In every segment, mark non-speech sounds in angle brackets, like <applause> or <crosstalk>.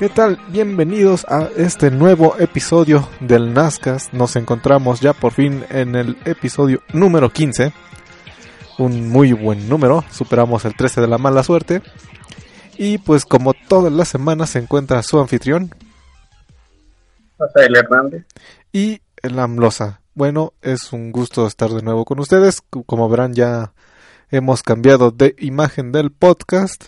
¿Qué tal? Bienvenidos a este nuevo episodio del Nazcas. Nos encontramos ya por fin en el episodio número 15. Un muy buen número, superamos el 13 de la mala suerte. Y pues como todas las semanas se encuentra su anfitrión Rafael Hernández. y el AMLOSA. Bueno, es un gusto estar de nuevo con ustedes. Como verán ya hemos cambiado de imagen del podcast.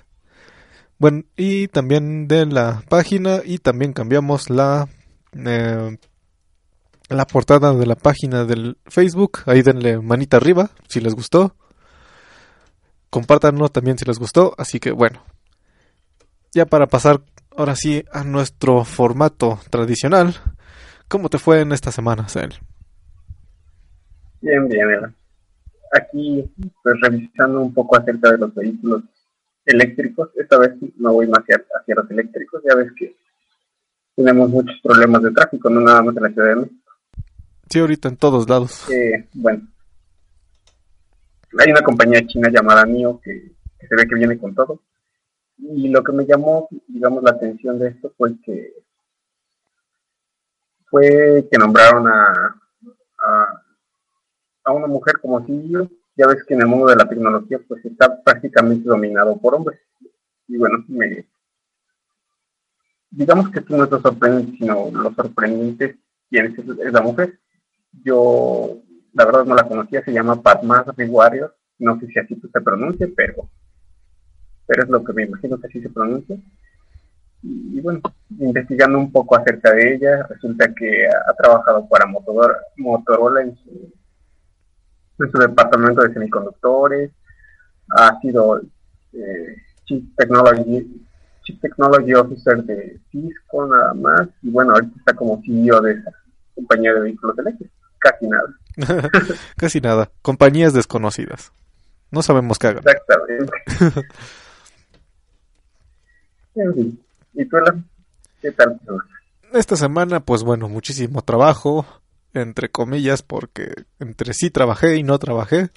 Bueno, y también de la página y también cambiamos la eh, la portada de la página del Facebook. Ahí denle manita arriba si les gustó. Compártanlo también si les gustó. Así que bueno, ya para pasar ahora sí a nuestro formato tradicional. ¿Cómo te fue en esta semana, Sel? Bien, bien. Ela. Aquí, pues revisando un poco acerca de los vehículos eléctricos. Esta vez me voy más hacia, hacia los eléctricos. Ya ves que tenemos muchos problemas de tráfico, no nada más en la Ciudad de México. Sí, ahorita en todos lados. Eh, bueno, hay una compañía china llamada NIO que, que se ve que viene con todo. Y lo que me llamó, digamos, la atención de esto fue que fue que nombraron a, a, a una mujer como CEO. Ya ves que en el mundo de la tecnología pues está prácticamente dominado por hombres. Y bueno, me, digamos que esto no es lo sorprendente, sino lo sorprendente quién es, es la mujer. Yo, la verdad no la conocía, se llama Padma Warrior. No sé si así se pronuncia, pero, pero es lo que me imagino que así se pronuncia. Y, bueno, investigando un poco acerca de ella, resulta que ha, ha trabajado para Motorola, Motorola en, su, su departamento de semiconductores, ha sido eh, Chief Technology Chief Technology Officer de Cisco nada más, y bueno, ahorita está como CEO de esa compañía de vehículos eléctricos, casi nada. <laughs> Casi nada. Compañías desconocidas. No sabemos qué hagan. Exactamente. <laughs> en fin, ¿y tú? ¿Qué tal? Esta semana, pues bueno, muchísimo trabajo, entre comillas, porque entre sí trabajé y no trabajé.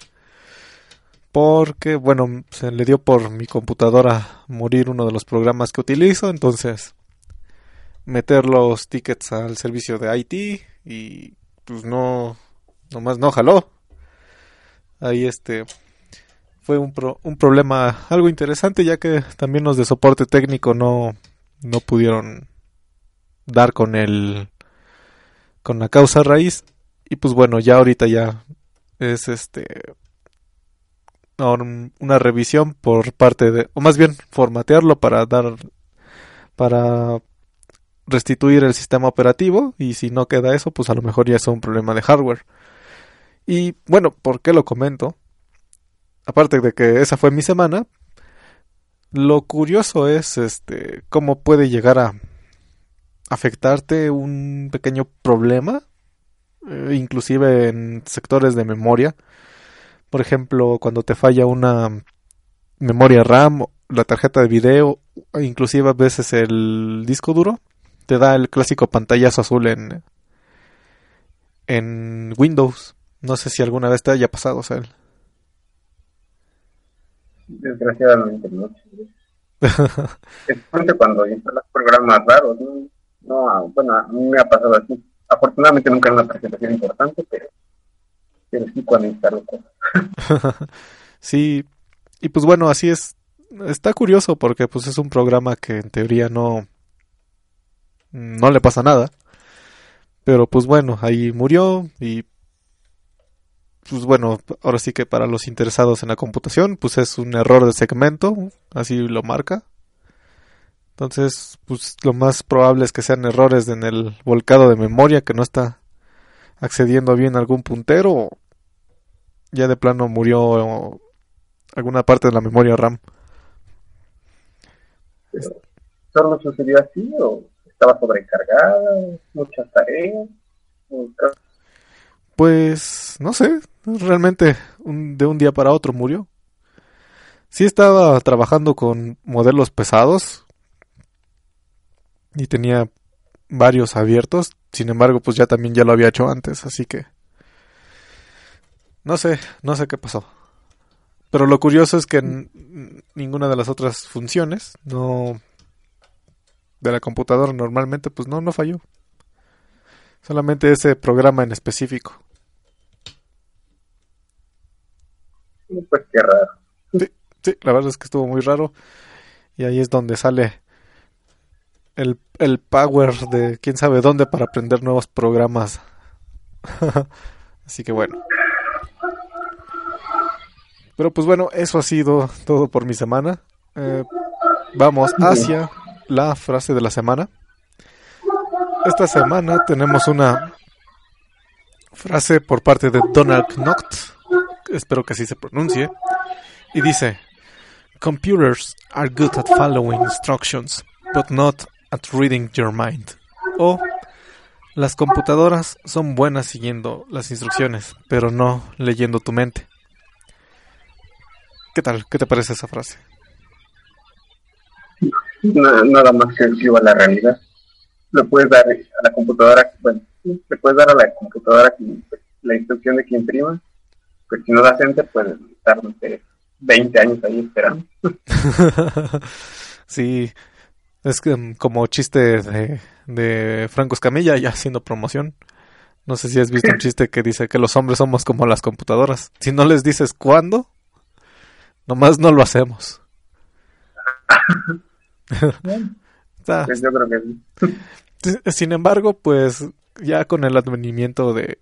Porque, bueno, se le dio por mi computadora morir uno de los programas que utilizo, entonces meter los tickets al servicio de IT y pues no, nomás no jaló. Ahí este fue un, pro- un problema algo interesante ya que también los de soporte técnico no, no pudieron dar con el con la causa raíz. Y pues bueno ya ahorita ya es este un- una revisión por parte de o más bien formatearlo para dar para restituir el sistema operativo. Y si no queda eso pues a lo mejor ya es un problema de hardware. Y bueno por qué lo comento aparte de que esa fue mi semana lo curioso es este cómo puede llegar a afectarte un pequeño problema, eh, inclusive en sectores de memoria. Por ejemplo, cuando te falla una memoria RAM, la tarjeta de video, inclusive a veces el disco duro, te da el clásico pantallazo azul en, en Windows. No sé si alguna vez te haya pasado, Sal. Desgraciadamente no. <laughs> Especialmente cuando instalas programas raros, ¿no? No, bueno, a mí me ha pasado así. Afortunadamente nunca en una presentación importante, pero, pero sí cuando instalo cosas. <laughs> sí, y pues bueno, así es. Está curioso porque pues es un programa que en teoría no no le pasa nada. Pero pues bueno, ahí murió y pues bueno, ahora sí que para los interesados en la computación, pues es un error de segmento, así lo marca. Entonces, pues lo más probable es que sean errores en el volcado de memoria que no está accediendo bien a algún puntero o ya de plano murió alguna parte de la memoria RAM. ¿Solo sucedió así o estaba sobrecargada? ¿Muchas tareas? Pues no sé, realmente un- de un día para otro murió. Sí estaba trabajando con modelos pesados y tenía varios abiertos, sin embargo pues ya también ya lo había hecho antes, así que no sé, no sé qué pasó. Pero lo curioso es que n- ninguna de las otras funciones no de la computadora normalmente pues no no falló. Solamente ese programa en específico. Pues qué raro. Sí, la verdad es que estuvo muy raro. Y ahí es donde sale el, el power de quién sabe dónde para aprender nuevos programas. <laughs> Así que bueno. Pero pues bueno, eso ha sido todo por mi semana. Eh, vamos hacia la frase de la semana. Esta semana tenemos una frase por parte de Donald Knuth. Espero que así se pronuncie. Y dice, Computers are good at following instructions, but not at reading your mind. O las computadoras son buenas siguiendo las instrucciones, pero no leyendo tu mente. ¿Qué tal? ¿Qué te parece esa frase? Na- nada más que escriba la realidad. Le puedes dar a la computadora, bueno, le puedes dar a la computadora la instrucción de que imprima, pero si no das enter, puedes estar no sé, 20 años ahí esperando. <laughs> sí, es que, mm, como chiste de, de Franco Escamilla ya haciendo promoción. No sé si has visto un <laughs> chiste que dice que los hombres somos como las computadoras. Si no les dices cuándo, nomás no lo hacemos. Está- Pues <laughs> yo creo que sí. Sin embargo, pues ya con el advenimiento de,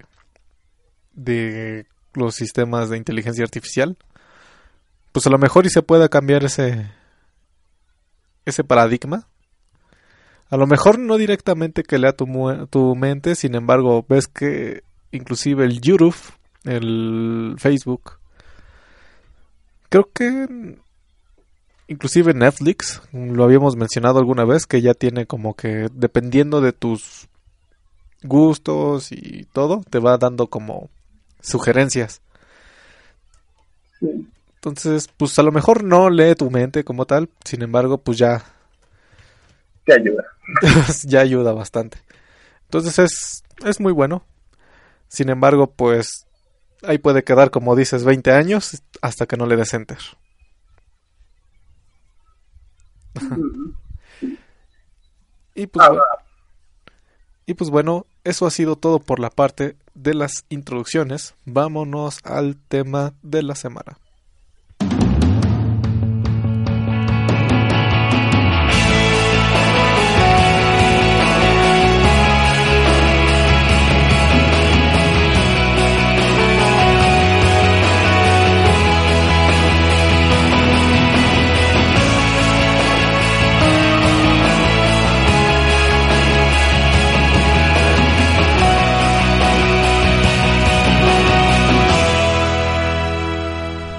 de los sistemas de inteligencia artificial, pues a lo mejor y se pueda cambiar ese, ese paradigma. A lo mejor no directamente que lea tu, mente, sin embargo, ves que inclusive el YouTube, el Facebook, creo que inclusive Netflix, lo habíamos mencionado alguna vez, que ya tiene como que dependiendo de tus gustos y todo, te va dando como sugerencias. Entonces, pues a lo mejor no lee tu mente como tal, sin embargo, pues ya... Te ayuda. <laughs> ya ayuda bastante. Entonces es, es muy bueno. Sin embargo, pues ahí puede quedar, como dices, 20 años hasta que no le des enter. <laughs> y, pues, bueno, y pues bueno, eso ha sido todo por la parte de las introducciones. Vámonos al tema de la semana.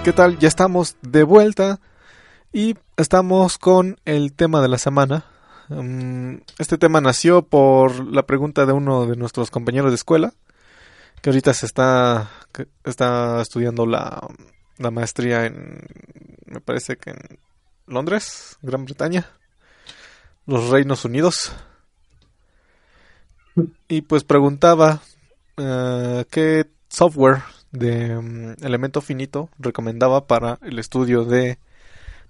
¿Qué tal? Ya estamos de vuelta y estamos con el tema de la semana. Mm, este tema nació por la pregunta de uno de nuestros compañeros de escuela, que ahorita se está, está estudiando la, la maestría en, me parece que en Londres, Gran Bretaña, los Reinos Unidos. Y pues preguntaba uh, qué software de mm, elemento finito recomendaba para el estudio de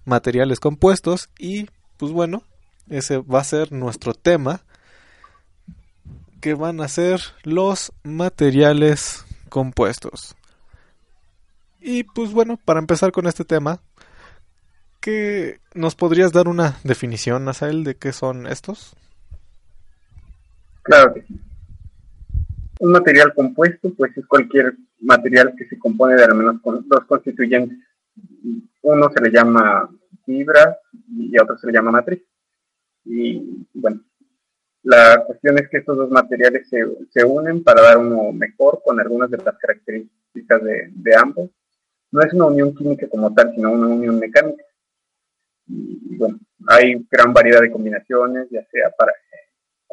materiales compuestos y pues bueno, ese va a ser nuestro tema que van a ser los materiales compuestos. Y pues bueno, para empezar con este tema, ¿qué nos podrías dar una definición, Asael, de qué son estos? Claro que. Un material compuesto, pues es cualquier material que se compone de al menos dos constituyentes. Uno se le llama fibra y otro se le llama matriz. Y bueno, la cuestión es que estos dos materiales se, se unen para dar uno mejor con algunas de las características de, de, ambos. No es una unión química como tal, sino una unión mecánica. Y, bueno, hay gran variedad de combinaciones, ya sea para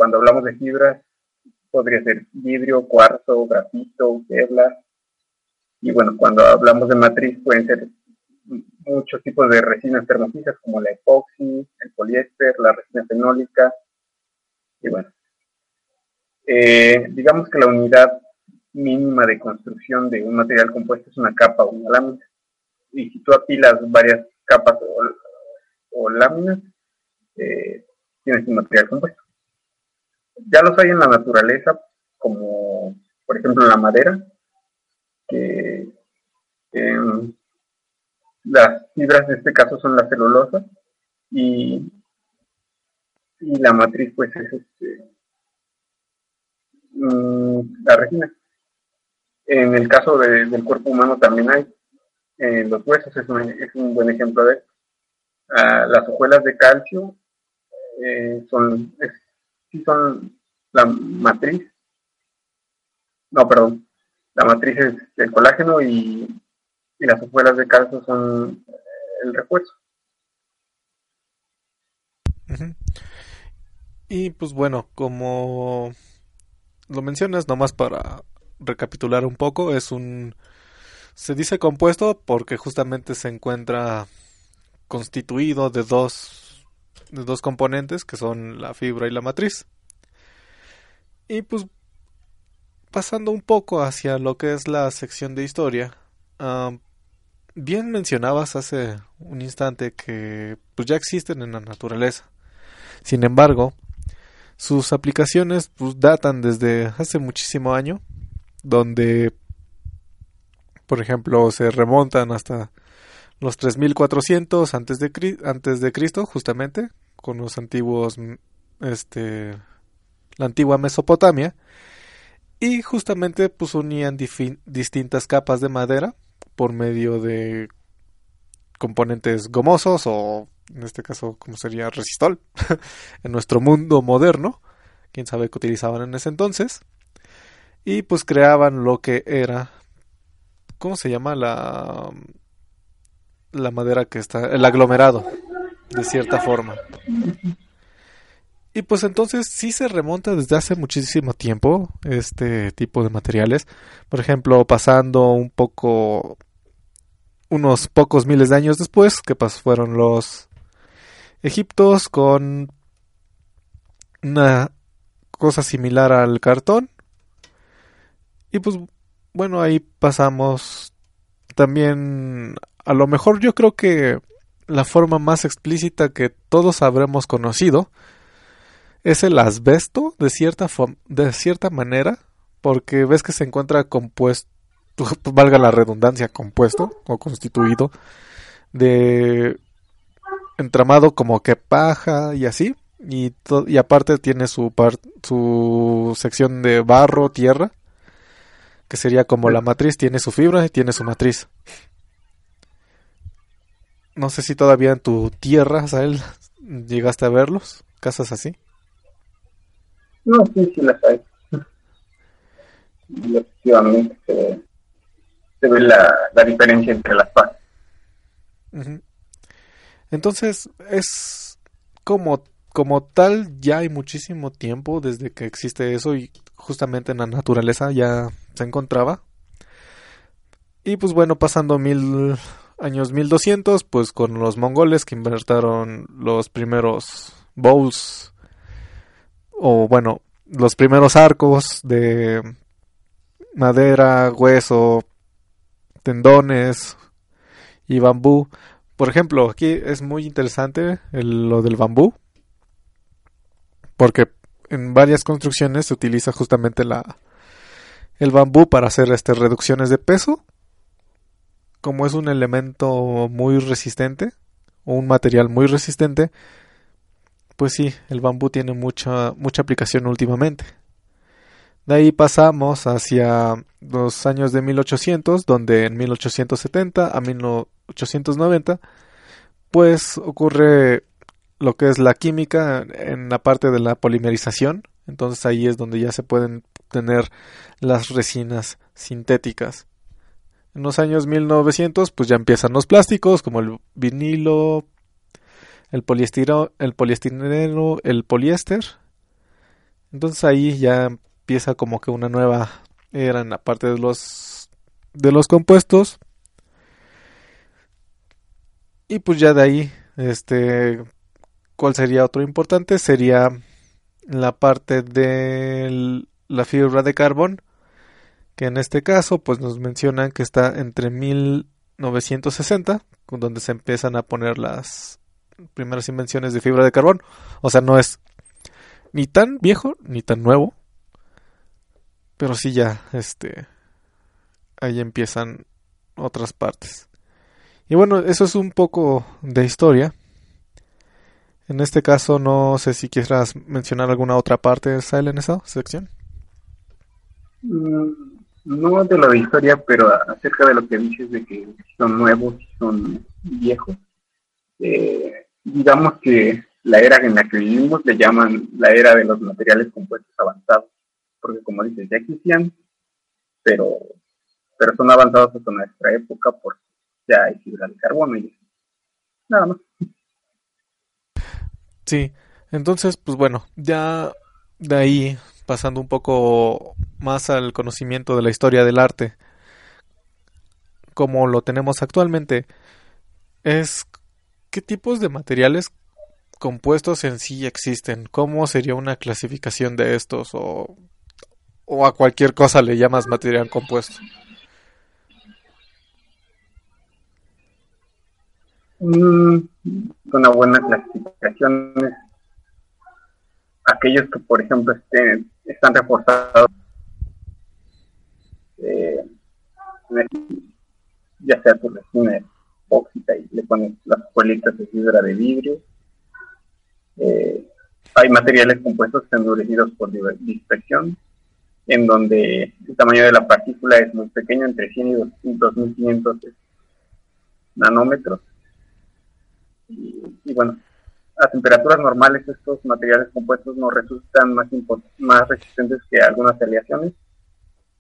cuando hablamos de fibras, podría ser vidrio, cuarzo, grafito, kevlar, y bueno, cuando hablamos de matriz pueden ser muchos tipos de resinas termofijas como la epoxi, el poliéster, la resina fenólica. Y bueno, eh, digamos que la unidad mínima de construcción de un material compuesto es una capa o una lámina. Y si tú apilas varias capas o, láminas, eh, tienes un material compuesto. Ya los hay en la naturaleza, como por ejemplo la madera, que em, las fibras de este caso son la celulosa y, y la matriz pues es este, mm, la resina. En el caso del cuerpo humano también hay. En los huesos es un, es un buen ejemplo de ah, las hojuelas de calcio eh, son, sí son la matriz. No, perdón la matriz es el colágeno y, las hojuelas de calcio son eh, el refuerzo. Y pues bueno, como lo mencionas, nomás para recapitular un poco, es un... Se dice compuesto porque justamente se encuentra constituido de dos, de dos componentes que son la fibra y la matriz. Y pues pasando un poco hacia lo que es la sección de historia, bien mencionabas hace un instante que pues, ya existen en la naturaleza. Sin embargo, sus aplicaciones pues, datan desde hace muchísimo año, donde, por ejemplo, se remontan hasta los 3400 antes de, antes de Cristo, justamente, con los antiguos, este, la antigua Mesopotamia, y justamente pues unían distintas capas de madera por medio de componentes gomosos o en este caso como sería resistol <laughs> en nuestro mundo moderno, quién sabe qué utilizaban en ese entonces. Y pues creaban lo que era ¿cómo se llama la la madera que está el aglomerado? de cierta forma. Y pues entonces sí se remonta desde hace muchísimo tiempo este tipo de materiales. Por ejemplo, pasando un poco, unos pocos miles de años después, que fueron los egiptos con una cosa similar al cartón. Y pues bueno, ahí pasamos también, a lo mejor yo creo que la forma más explícita que todos habremos conocido es el asbesto de cierta de cierta manera porque ves que se encuentra compuesto <laughs> valga la redundancia compuesto o constituido de entramado como que paja y así y, y aparte tiene su su sección de barro tierra que sería como la matriz tiene su fibra y tiene su matriz. No sé si todavía en tu tierra Sael llegaste a verlos casas así. No, sí, sí las hay. <laughs> Efectivamente se, ve la, diferencia entre las partes. Entonces, es como, como tal, ya hay muchísimo tiempo desde que existe eso y justamente en la naturaleza ya se encontraba. Y pues bueno, pasando mil años 1200, pues con los mongoles que inventaron los primeros bowls o bueno, los primeros arcos de madera, hueso, tendones y bambú. Por ejemplo, aquí es muy interesante lo del bambú, porque en varias construcciones se utiliza justamente la el bambú para hacer este reducciones de peso. Como es un elemento muy resistente o un material muy resistente, pues sí, el bambú tiene mucha, mucha aplicación últimamente. De ahí pasamos hacia los años de 1800, donde en 1870 a 1890, pues ocurre lo que es la química en la parte de la polimerización. Entonces ahí es donde ya se pueden tener las resinas sintéticas. En los años 1900 pues ya empiezan los plásticos como el vinilo, el poliestireno, el poliestireno, el poliéster. Entonces ahí ya empieza como que una nueva era en la parte de los de los compuestos. Y pues ya de ahí, este, ¿cuál sería otro importante? Sería la parte de la fibra de carbón, que en este caso, pues nos mencionan que está entre 1960, donde se empiezan a poner las primeras invenciones de fibra de carbón. O sea, no es ni tan viejo ni tan nuevo. Pero sí ya, este, ahí empiezan otras partes. Y bueno, eso es un poco de historia. En este caso, no sé si quieras mencionar alguna otra parte, Sale, en esa sección. Mm, no de la historia, pero acerca de lo que dices de que son nuevos, son viejos. Eh, digamos que la era en la que vivimos le llaman la era de los materiales compuestos avanzados, porque como dices, ya existían, pero, pero son avanzados hasta nuestra época porque ya hay fibra de carbono y nada más. Sí, entonces, pues bueno, ya de ahí pasando un poco más al conocimiento de la historia del arte, como lo tenemos actualmente, es ¿qué tipos de materiales compuestos en sí existen? ¿Cómo sería una clasificación de estos? ¿O, a cualquier cosa le llamas material compuesto? Mm, una buena clasificación es aquellos que, por ejemplo, estén, están reforzados, eh, ya sea por resina óxica y le ponen las cuelitas de fibra de vidrio. Eh, hay materiales compuestos endurecidos por dispersión, en donde el tamaño de la partícula es muy pequeño, entre 100 y 2500 nanómetros. Y, bueno, a temperaturas normales estos materiales compuestos no resultan más, más resistentes que algunas aleaciones,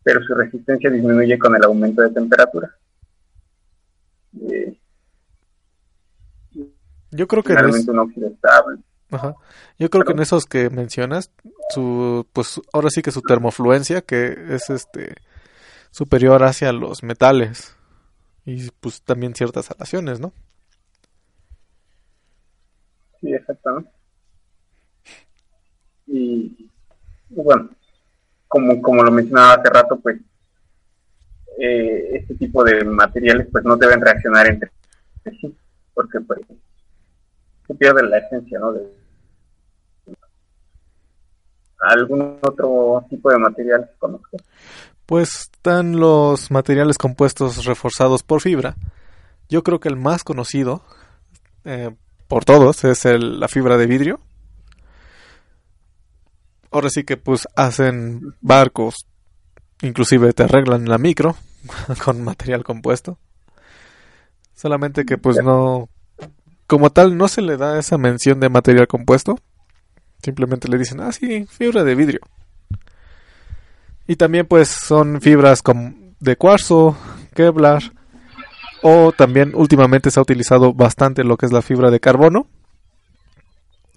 pero su resistencia disminuye con el aumento de temperatura. Eh, Yo creo que es- un óxido estable. Ajá. Yo creo que en esos que mencionas, su, pues ahora sí que su termofluencia, que es este superior hacia los metales y pues también ciertas alaciones, ¿no? Sí, exactamente. Y, bueno, como, como lo mencionaba hace rato, pues eh, este tipo de materiales pues no deben reaccionar entre sí, porque pues se pierde la esencia, ¿no? De, ¿Algún otro tipo de material que conozco? Pues están los materiales compuestos reforzados por fibra. Yo creo que el más conocido eh, por todos es el- la fibra de vidrio. Ahora sí que pues hacen barcos, inclusive te arreglan la micro <laughs> con material compuesto. Solamente que pues no, como tal no se le da esa mención de material compuesto. Simplemente le dicen, ah sí, fibra de vidrio. Y también pues son fibras com- de cuarzo, Kevlar o también últimamente se ha utilizado bastante lo que es la fibra de carbono,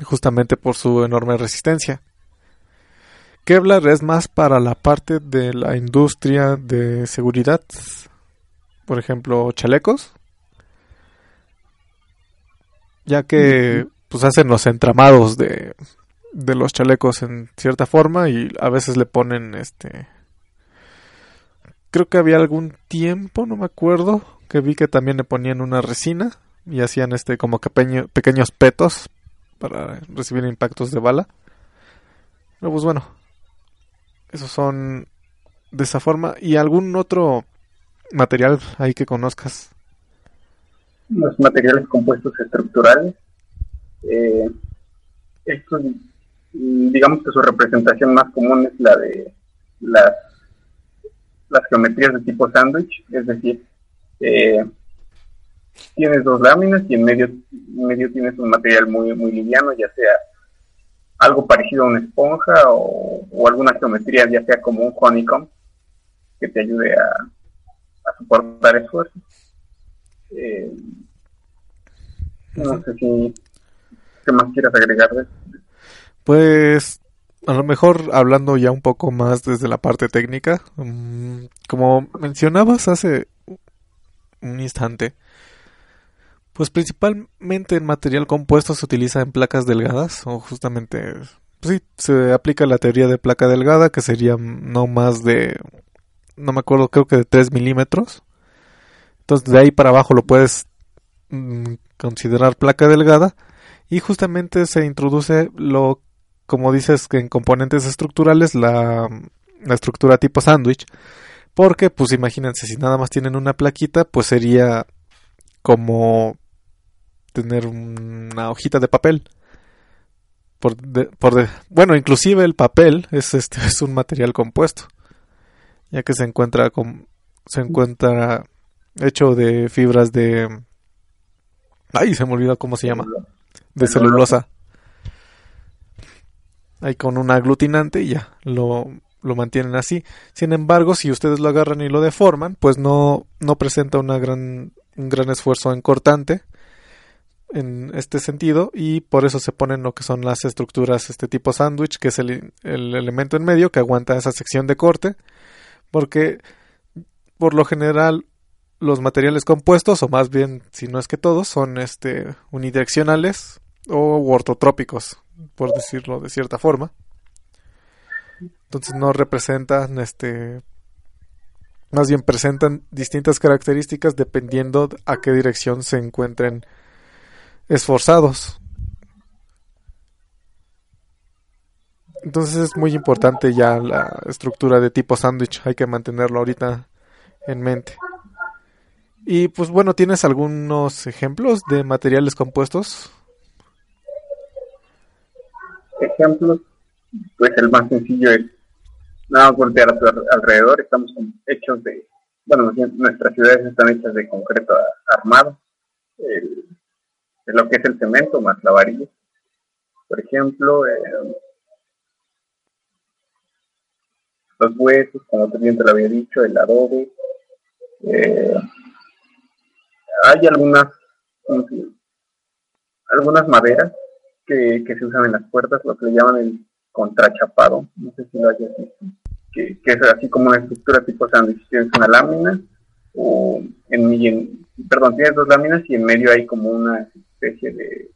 justamente por su enorme resistencia. Kevlar es más para la parte de la industria de seguridad, por ejemplo, chalecos, ya que pues hacen los entramados de, de los chalecos en cierta forma y a veces le ponen este creo que había algún tiempo no me acuerdo que vi que también le ponían una resina y hacían este como pequeños petos para recibir impactos de bala. Pero pues bueno esos son de esa forma. Y algún otro material ahí que conozcas Los materiales compuestos estructurales, eh, estos, digamos que su representación más común es la de las, las geometrías de tipo sándwich, es decir, eh, tienes dos láminas y en medio, en medio tienes un material muy, muy liviano, ya sea algo parecido a una esponja o, alguna geometría, ya sea como un honeycomb, que te ayude a, a soportar esfuerzo. Eh, no sé si qué más quieras agregar de? Pues a lo mejor hablando ya un poco más desde la parte técnica, mm, como mencionabas hace un instante, pues principalmente en material compuesto se utiliza en placas delgadas o justamente, sí, se aplica la teoría de placa delgada que sería no más de, no me acuerdo, creo que de 3 milímetros. Entonces de ahí para abajo lo puedes mm, considerar placa delgada y justamente se introduce lo como dices que en componentes estructurales la, la estructura tipo sándwich porque pues imagínense si nada más tienen una plaquita pues sería como tener una hojita de papel por, de- por de- bueno inclusive el papel es este <laughs> es un material compuesto ya que se encuentra con, se encuentra hecho de fibras de ay se me olvidó cómo se llama de celulosa. Ahí con un aglutinante y ya lo, lo mantienen así. Sin embargo, si ustedes lo agarran y lo deforman, pues no, no presenta una gran, un gran esfuerzo en cortante en este sentido y por eso se ponen lo que son las estructuras este tipo sándwich, que es el, el elemento en medio que aguanta esa sección de corte, porque por lo general los materiales compuestos, o más bien, si no es que todos, son este unidireccionales o ortotrópicos, por decirlo de cierta forma. Entonces no representan este más bien presentan distintas características dependiendo a qué dirección se encuentren esforzados. Entonces es muy importante ya la estructura de tipo sándwich, hay que mantenerlo ahorita en mente. Y pues bueno, ¿tienes algunos ejemplos de materiales compuestos? Ejemplos, pues el más sencillo es nada voltear a tu al- alrededor, estamos hechos de, bueno, nuestras ciudades están hechas de concreto armado, el- de lo que es el cemento más la varilla. Por ejemplo, eh, los huesos, como también te lo había dicho, el adobe. eh, hay algunas, algunas maderas que, que se usan en las puertas, lo que le llaman el contrachapado, no sé si lo hayas visto, que, que es así como una estructura tipo sándwich, tienes una lámina, o en, en- perdón, tienes dos láminas y en medio hay como una especie de,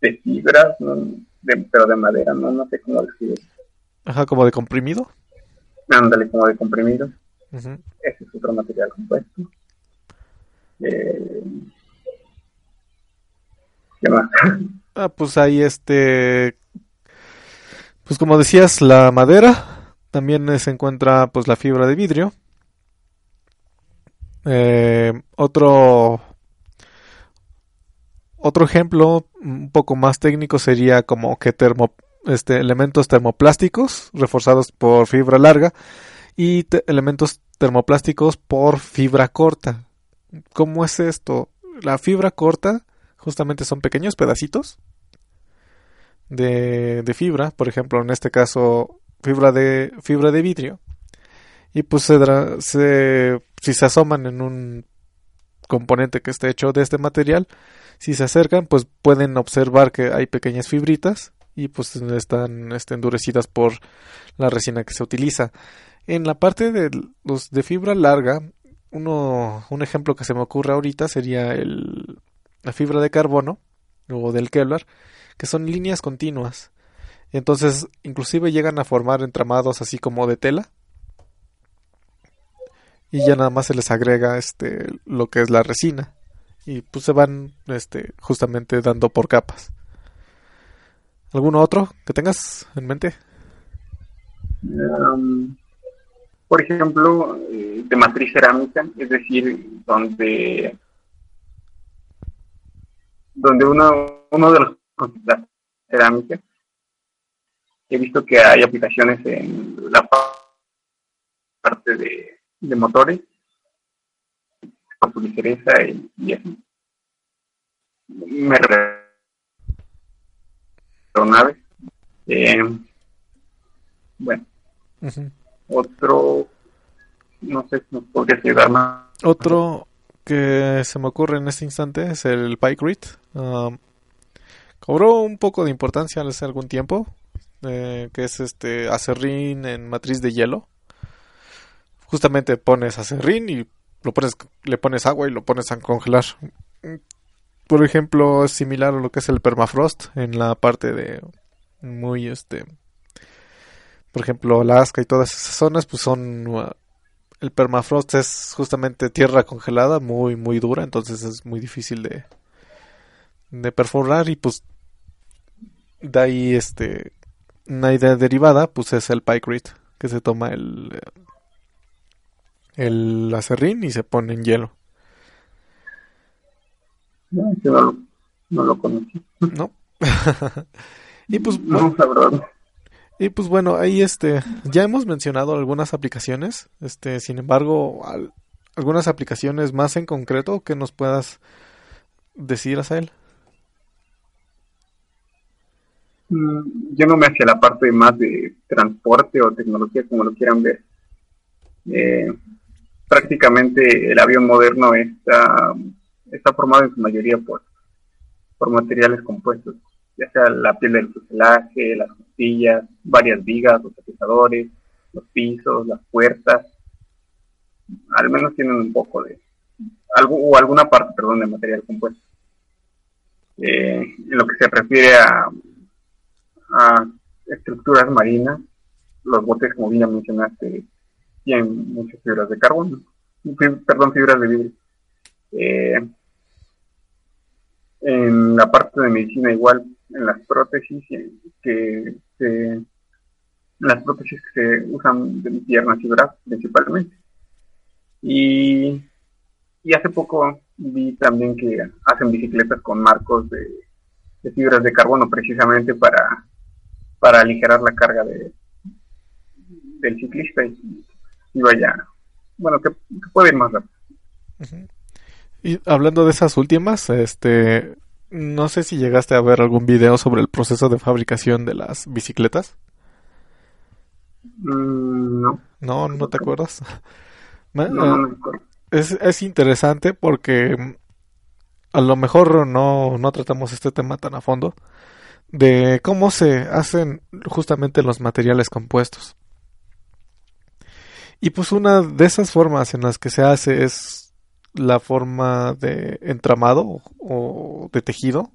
de fibras, ¿no? de, pero de madera, no, no sé cómo decirlo, Ajá, como de comprimido. ándale, como de comprimido, ese es otro material compuesto. Eh, Ah, pues ahí este, pues como decías, la madera, también se encuentra pues la fibra de vidrio. Eh, otro, otro ejemplo un poco más técnico sería como que termo, este, elementos termoplásticos reforzados por fibra larga y elementos termoplásticos por fibra corta. ¿Cómo es esto? La fibra corta justamente son pequeños pedacitos de, de fibra, por ejemplo, en este caso fibra de fibra de vidrio. Y pues se, se- si se asoman en un componente que esté hecho de este material, si se acercan, pues pueden observar que hay pequeñas fibritas y pues están este, endurecidas por la resina que se utiliza. En la parte de los de fibra larga, uno, un ejemplo que se me ocurre ahorita sería el, la fibra de carbono o del Kevlar, que son líneas continuas. Entonces, inclusive llegan a formar entramados así como de tela. Y ya nada más se les agrega este lo que es la resina. Y pues se van este justamente dando por capas. ¿Alguno otro que tengas en mente? Por ejemplo, eh, de matriz cerámica, es decir, donde donde uno, uno de los la cerámica, he visto que hay aplicaciones en la pa- parte de, de motores, con su ligereza y, y eso. Me re- aeronaves. Eh, bueno, Ujú. otro, no sé si nos podrías ayudar más. Otro que se me ocurre en este instante es el Pykrete. Um, cobró un poco de importancia hace algún tiempo, eh, que es este acerrín en matriz de hielo. Justamente pones acerrín y lo pones, le pones agua y lo pones a congelar. Por ejemplo, es similar a lo que es el permafrost en la parte de muy este por ejemplo Alaska y todas esas zonas pues son uh, el permafrost es justamente tierra congelada, muy, muy dura, entonces es muy difícil de, de perforar y pues de ahí este una idea derivada pues es el pykrete que se toma el el acerrín y se pone en hielo, No, no, lo- no lo conocí. ¿no? <laughs> y pues No. Y pues bueno, ahí este, ya hemos mencionado algunas aplicaciones, este, sin embargo, al- algunas aplicaciones más en concreto que nos puedas decir, Asael. Mm, Yo no me hacia la parte más de transporte o tecnología, como lo quieran ver. Eh, prácticamente el avión moderno está, está formado en su mayoría por, por materiales compuestos, ya sea la piel del fuselaje, las costillas, varias vigas, los apisadores, los pisos, las puertas. Al menos tienen un poco de, algo, o alguna parte, perdón, de material compuesto. Eh, en lo que se refiere a, estructuras marinas, los botes, como bien mencionaste, tienen muchas fibras de carbono, perdón, fibras de vidrio. Eh, en la parte de medicina igual, en las prótesis que se, las prótesis que se usan de piernas y brazos principalmente. Y, y hace poco vi también que hacen bicicletas con marcos de, de fibras de carbono precisamente para, para aligerar la carga de, del ciclista y, y vaya, bueno, que, que puede ir más rápido. Y hablando de esas últimas, este, no sé si llegaste a ver algún video sobre el proceso de fabricación de las bicicletas. Mm, no, No, no te acuerdas. <laughs> No, no me acuerdo. es, es interesante porque mm, a lo mejor no, no tratamos este tema tan a fondo, de cómo se hacen justamente los materiales compuestos. Y pues una de esas formas en las que se hace es la forma de entramado o de tejido.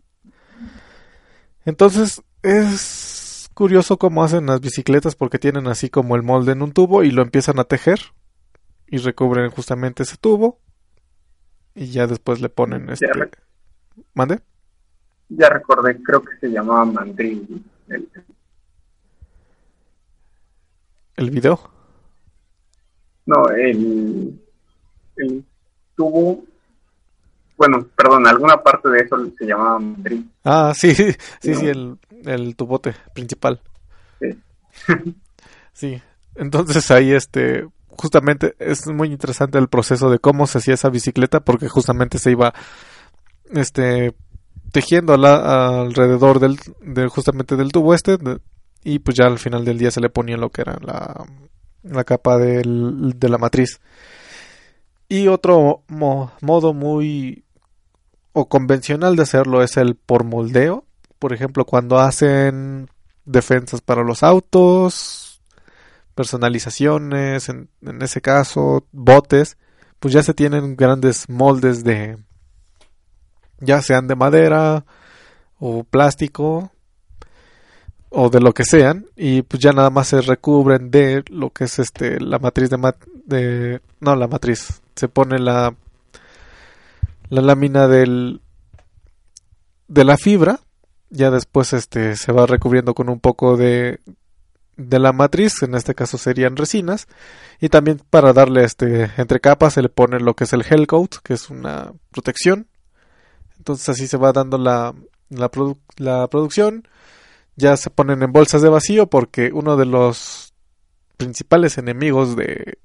Entonces es curioso cómo hacen las bicicletas porque tienen así como el molde en un tubo y lo empiezan a tejer y recubren justamente ese tubo y ya después le ponen este... ¿Mande? Ya recordé, creo que se llamaba mandril. El, ¿El video? No, el, el tubo, bueno, perdón, alguna parte de eso se llamaba mandril. Ah, sí, sí, sí, el, el tubote principal. Sí. <laughs> sí, entonces ahí este, justamente es muy interesante el proceso de cómo se hacía esa bicicleta porque justamente se iba este tejiendo alrededor del, justamente del tubo este y pues ya al final del día se le ponía lo que era la, la capa del, de la matriz y otro modo muy o convencional de hacerlo es el por moldeo. Por ejemplo cuando hacen defensas para los autos personalizaciones en, en ese caso botes pues ya se tienen grandes moldes de ya sean de madera o plástico o de lo que sean y pues ya nada más se recubren de lo que es este la matriz de, no la matriz se pone la la lámina del de la fibra ya después este se va recubriendo con un poco de de la matriz, en este caso serían resinas, y también para darle este entre capas se le pone lo que es el Hell Coat, que es una protección entonces así se va dando la, la, producción. Ya se ponen en bolsas de vacío porque uno de los principales enemigos de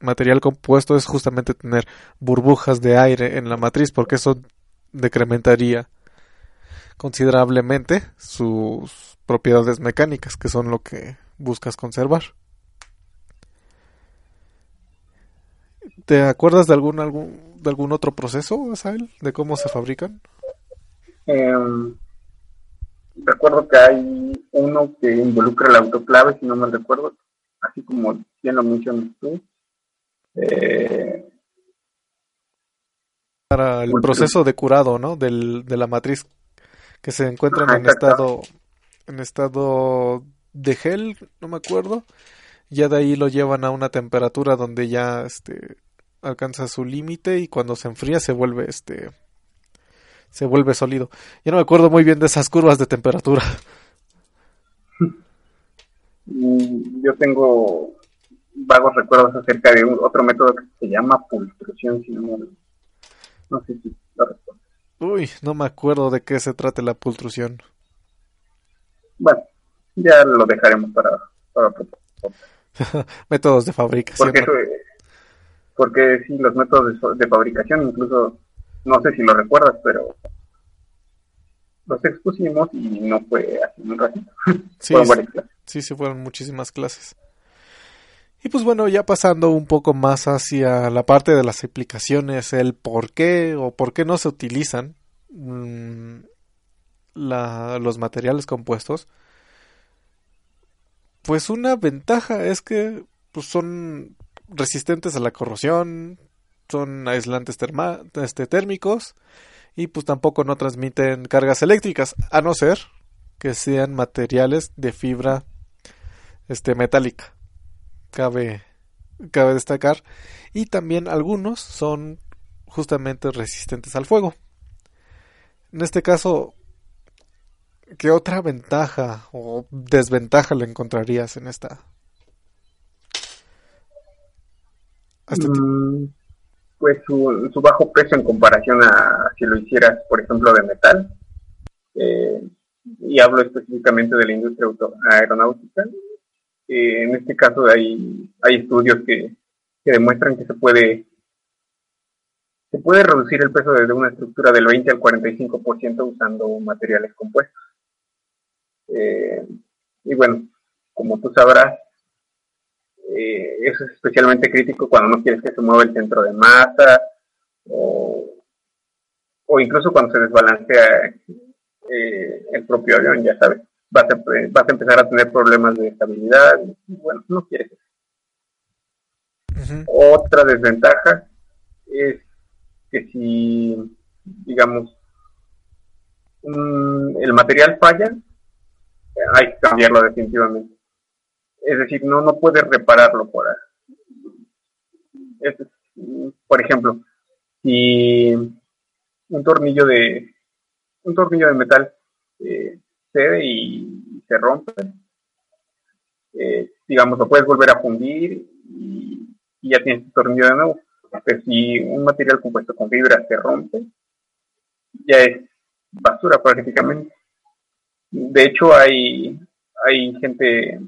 material compuesto es justamente tener burbujas de aire en la matriz porque eso decrementaría considerablemente sus propiedades mecánicas que son lo que buscas conservar. ¿Te acuerdas de algún, algún, de algún otro proceso, Asael, de cómo se fabrican? Em, recuerdo que hay uno que involucra la autoclave, si no me recuerdo, así como bien lo mencionas tú. Eh, para el proceso de curado, ¿no? Del, de la matriz que se encuentran en estado en estado de gel, no me acuerdo. Ya de ahí lo llevan a una temperatura donde ya este alcanza su límite y cuando se enfría se vuelve este se vuelve sólido. Yo no me acuerdo muy bien de esas curvas de temperatura. <laughs> Mm, yo tengo vagos recuerdos acerca de otro método que se llama pultrusión, si no, no sé si lo recuerdo. Uy, no me acuerdo de qué se trata la pultrusión. Bueno, ya lo dejaremos para, para <laughs> métodos de fabricación. Porque, porque sí, los métodos de, fabricación, incluso, no sé si lo recuerdas, pero los expusimos y no fue así un ratito. <laughs> Sí, fueron sí, sí, fueron muchísimas clases. Y pues bueno, ya pasando un poco más hacia la parte de las aplicaciones, el por qué o por qué no se utilizan mm, los materiales compuestos. Pues una ventaja es que pues, son resistentes a la corrosión, son aislantes este, térmicos y pues tampoco no transmiten cargas eléctricas, a no ser que sean materiales de fibra este, metálica. Cabe, cabe destacar. Y también algunos son justamente resistentes al fuego. En este caso, ¿qué otra ventaja o desventaja le encontrarías en esta? Mm, pues su, su, bajo peso en comparación a si lo hicieras, por ejemplo, de metal. Eh, y hablo específicamente de la industria aeronáutica. Eh, en este caso hay, hay estudios que, que demuestran que se puede se puede reducir el peso desde una estructura del 20 al 45% usando materiales compuestos. Eh, y bueno, como tú sabrás, eh, eso es especialmente crítico cuando no quieres que se mueva el centro de masa o, o incluso cuando se desbalancea eh, el propio avión, ya sabes, vas a, vas a empezar a tener problemas de estabilidad y bueno, no quieres eso. Otra desventaja es que si, digamos, el material falla, hay que cambiarlo definitivamente. Es decir, no, no puedes repararlo por por ejemplo, si un tornillo de un tornillo de metal eh, cede y, se rompe, eh, digamos, lo puedes volver a fundir y, ya tienes tu tornillo de nuevo. Pero si un material compuesto con fibra se rompe, ya es basura prácticamente. De hecho, hay, hay gente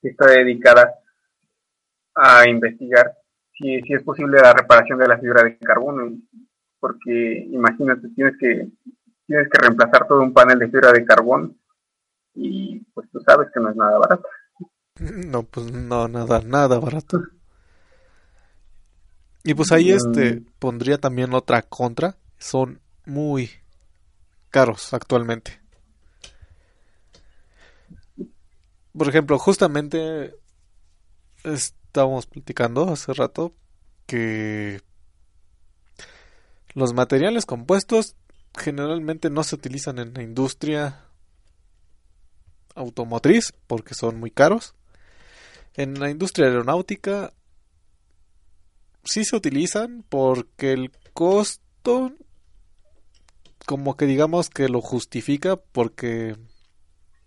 que está dedicada a investigar si, si es posible la reparación de la fibra de carbono, porque imagínate, tienes que, tienes que reemplazar todo un panel de fibra de carbón y pues tú sabes que no es nada barato. <laughs> No, pues no, nada, nada barato. Y pues ahí este mm. pondría también otra contra, son muy caros actualmente. Por ejemplo, justamente estábamos platicando hace rato que los materiales compuestos generalmente no se utilizan en la industria automotriz porque son muy caros. En la industria aeronáutica sí se utilizan porque el costo como que digamos que lo justifica porque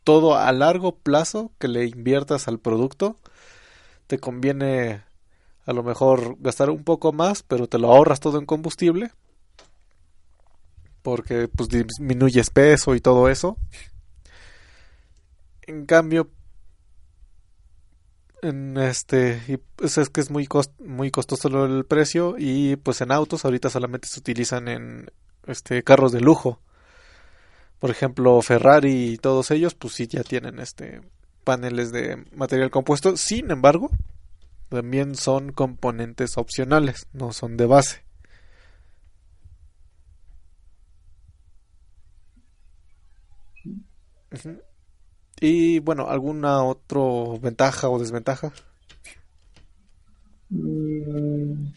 todo a largo plazo que le inviertas al producto te conviene a lo mejor gastar un poco más, pero te lo ahorras todo en combustible porque pues disminuyes peso y todo eso. En cambio en este y pues es que es muy muy costoso el precio y pues en autos ahorita solamente se utilizan en este carros de lujo. Por ejemplo, Ferrari y todos ellos, pues sí ya tienen este paneles de material compuesto. Sin embargo, también son componentes opcionales, no son de base. Y bueno, ¿alguna otra ventaja o desventaja? Mm.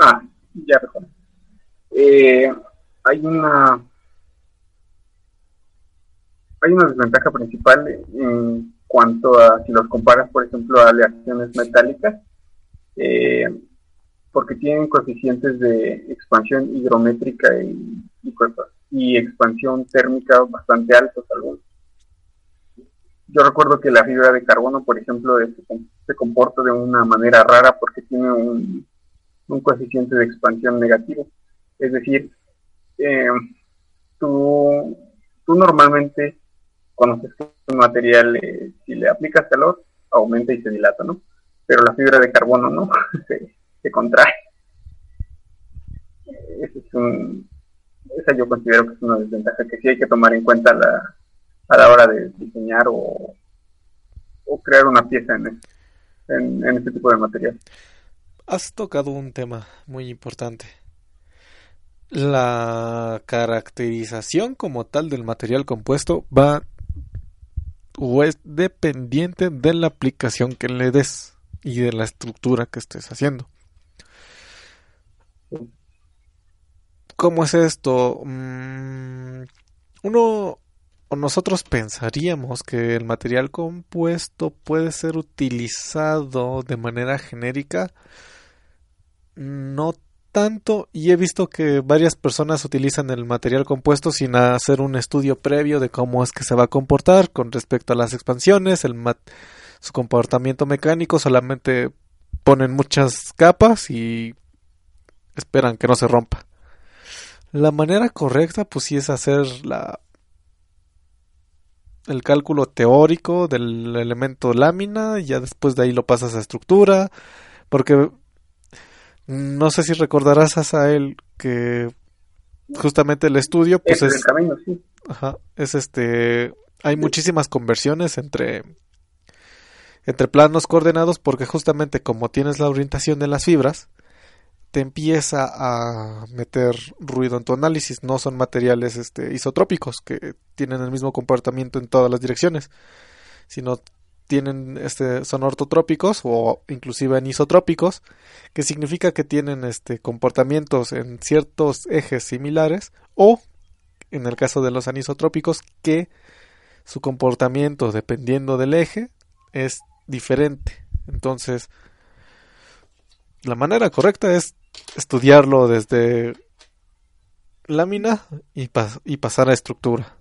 Ah, ya recuerdo. Eh, hay una hay una desventaja principal en cuanto a si los comparas, por ejemplo, a aleaciones metálicas, eh, porque tienen coeficientes de expansión hidrométrica y, expansión térmica bastante altos algunos. Yo recuerdo que la fibra de carbono, por ejemplo, se comporta de una manera rara porque tiene un, coeficiente de expansión negativo. Es decir, eh, tú, normalmente conoces que un material, eh, si le aplicas calor, aumenta y se dilata, ¿no? Pero la fibra de carbono no, <laughs> contrae. Esa, es un, esa yo considero que es una desventaja que sí hay que tomar en cuenta la, a la hora de diseñar o, o crear una pieza en, en, en este tipo de material. Has tocado un tema muy importante. La caracterización como tal del material compuesto va o es dependiente de la aplicación que le des y de la estructura que estés haciendo. ¿Cómo es esto? Mm, uno o nosotros pensaríamos que el material compuesto puede ser utilizado de manera genérica. No tanto y he visto que varias personas utilizan el material compuesto sin hacer un estudio previo de cómo es que se va a comportar con respecto a las expansiones, el su comportamiento mecánico, solamente ponen muchas capas y esperan que no se rompa. La manera correcta pues sí es hacer la el cálculo teórico del elemento lámina, y ya después de ahí lo pasas a estructura, porque no sé si recordarás a él que justamente el estudio pues es, es este hay muchísimas conversiones entre entre planos coordenados porque justamente como tienes la orientación de las fibras, te empieza a meter ruido en tu análisis. No son materiales este, isotrópicos que tienen el mismo comportamiento en todas las direcciones, sino tienen este son ortotrópicos o inclusive anisotrópicos, que significa que tienen este comportamientos en ciertos ejes similares o en el caso de los anisotrópicos que su comportamiento dependiendo del eje es diferente. Entonces, la manera correcta es estudiarlo desde lámina y, y pasar a estructura.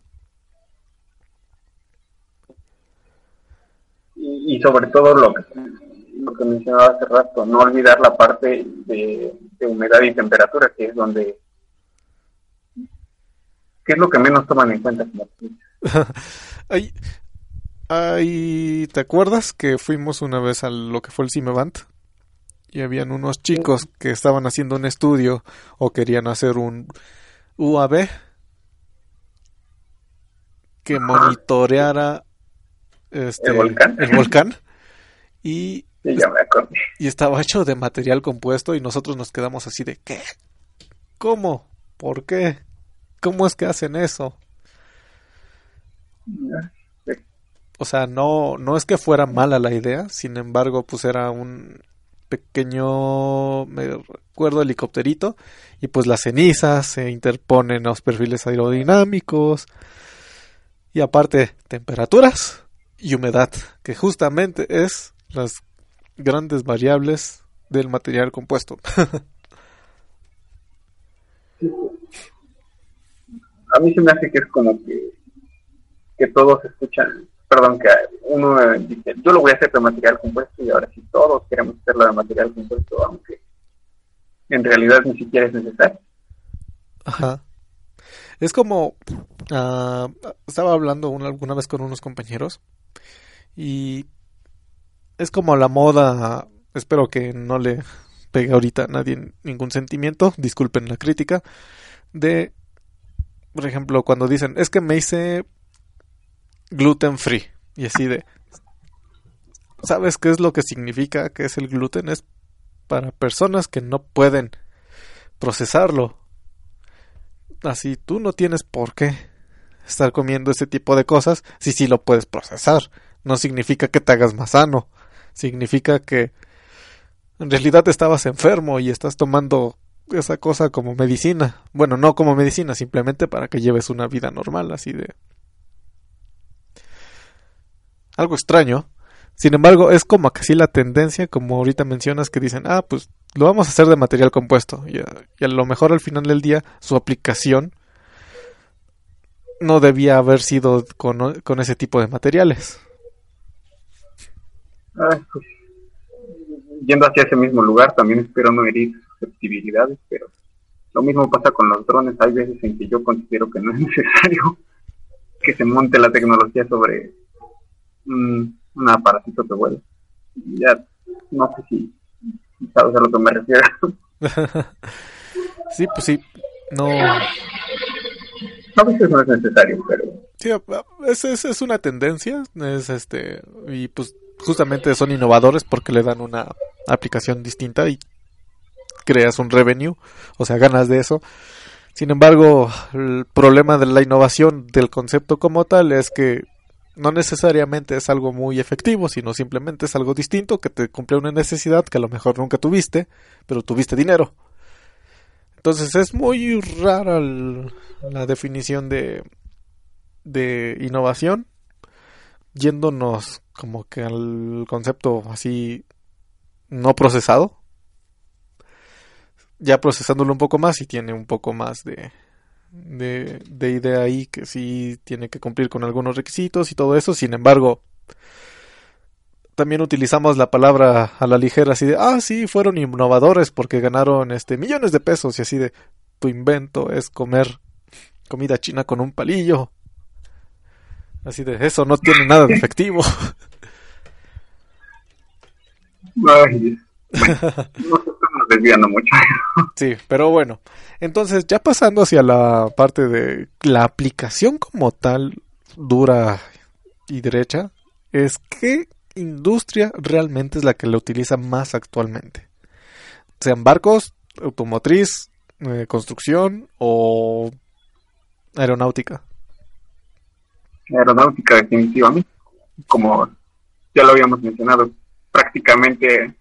Y, sobre todo lo que, lo que mencionaba hace rato, no olvidar la parte de, humedad y temperatura, que es donde... ¿Qué es lo que menos toman en cuenta? <laughs> Ay, ay, ¿Te acuerdas que fuimos una vez a lo que fue el Cimevant? Y habían unos chicos que estaban haciendo un estudio o querían hacer un UAB que monitoreara este, ¿El volcán, y, y estaba hecho de material compuesto y nosotros nos quedamos así de ¿qué? ¿Cómo? ¿Por qué? ¿Cómo es que hacen eso? O sea, no, no es que fuera mala la idea, sin embargo, pues era un, pequeño, me recuerdo, helicópterito, y pues las cenizas se interponen los perfiles aerodinámicos, y aparte temperaturas y humedad, que justamente es las grandes variables del material compuesto. <laughs> a mí se me hace que es como que, que todos escuchan perdón, que uno dice, yo lo voy a hacer de material compuesto y ahora sí todos queremos hacerlo de material compuesto, aunque en realidad ni siquiera es necesario. Ajá. Es como, uh, estaba hablando una, alguna vez con unos compañeros y es como la moda, espero que no le pegue ahorita a nadie ningún sentimiento, disculpen la crítica, de, por ejemplo, cuando dicen, es que me hice gluten free. Y así de... ¿Sabes qué es lo que significa que es el gluten? Es para personas que no pueden procesarlo. Así tú no tienes por qué estar comiendo ese tipo de cosas si sí lo puedes procesar. No significa que te hagas más sano. Significa que en realidad estabas enfermo y estás tomando esa cosa como medicina. Bueno, no como medicina, simplemente para que lleves una vida normal, así de algo extraño. Sin embargo, es como que sí la tendencia, como ahorita mencionas, que dicen, ah, pues lo vamos a hacer de material compuesto. Y a, lo mejor al final del día su aplicación no debía haber sido con, con ese tipo de materiales. Ah, pues, yendo hacia ese mismo lugar, también espero no herir susceptibilidades, pero lo mismo pasa con los drones. Hay veces en que yo considero que no es necesario <laughs> que se monte la tecnología sobre un, un aparatito que vuela. Ya no sé si, sabes a lo que me refiero. <laughs> sí, pues sí, no. A veces no es necesario, pero. Sí, es, es, es una tendencia, es este, y pues justamente son innovadores porque le dan una aplicación distinta y creas un revenue, o sea, ganas de eso. Sin embargo, el problema de la innovación del concepto como tal es que no necesariamente es algo muy efectivo, sino simplemente es algo distinto que te cumple una necesidad que a lo mejor nunca tuviste, pero tuviste dinero. Entonces es muy rara la definición de, de innovación, yéndonos como que al concepto así no procesado. Ya procesándolo un poco más y tiene un poco más de, de, de idea ahí que sí tiene que cumplir con algunos requisitos y todo eso. Sin embargo, también utilizamos la palabra a la ligera así de, ah, sí, fueron innovadores porque ganaron este millones de pesos y así de, tu invento es comer comida china con un palillo. Así de, eso no tiene nada de efectivo. <laughs> <laughs> desviando mucho. <laughs> sí, pero bueno. Entonces, ya pasando hacia la parte de la aplicación como tal, dura y derecha, es que industria realmente es la que lo utiliza más actualmente? Sean barcos, automotriz, eh, construcción o aeronáutica. Aeronáutica, definitivamente. Como ya lo habíamos mencionado, prácticamente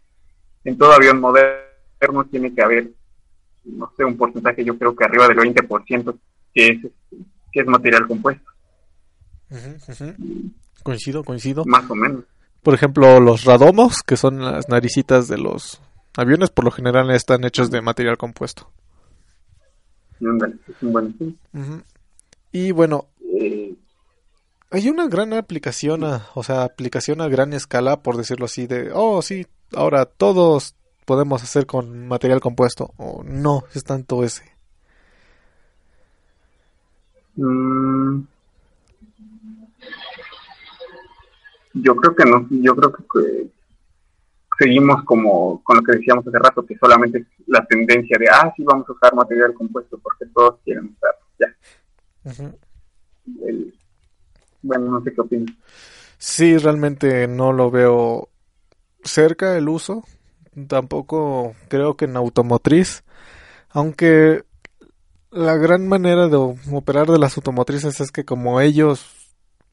en todo avión moderno tiene que haber, no sé, un porcentaje, yo creo que arriba del 20% que es, que es material compuesto. Coincido, coincido. Más o menos. Por ejemplo, los radomos, que son las naricitas de los aviones, por lo general están hechos de material compuesto. es un buen Y bueno, eh, hay una gran aplicación, a, o sea, aplicación a gran escala, por decirlo así, de, oh, sí, ahora todos podemos hacer con material compuesto, o no, es tanto ese. Mm, yo creo que no, yo creo que, seguimos como con lo que decíamos hace rato, que solamente es la tendencia de, ah, sí, vamos a usar material compuesto porque todos quieren usarlo, ya. bueno, no sé qué opinas. Sí, realmente no lo veo cerca el uso. Tampoco creo que en automotriz. Aunque la gran manera de operar de las automotrices es que como ellos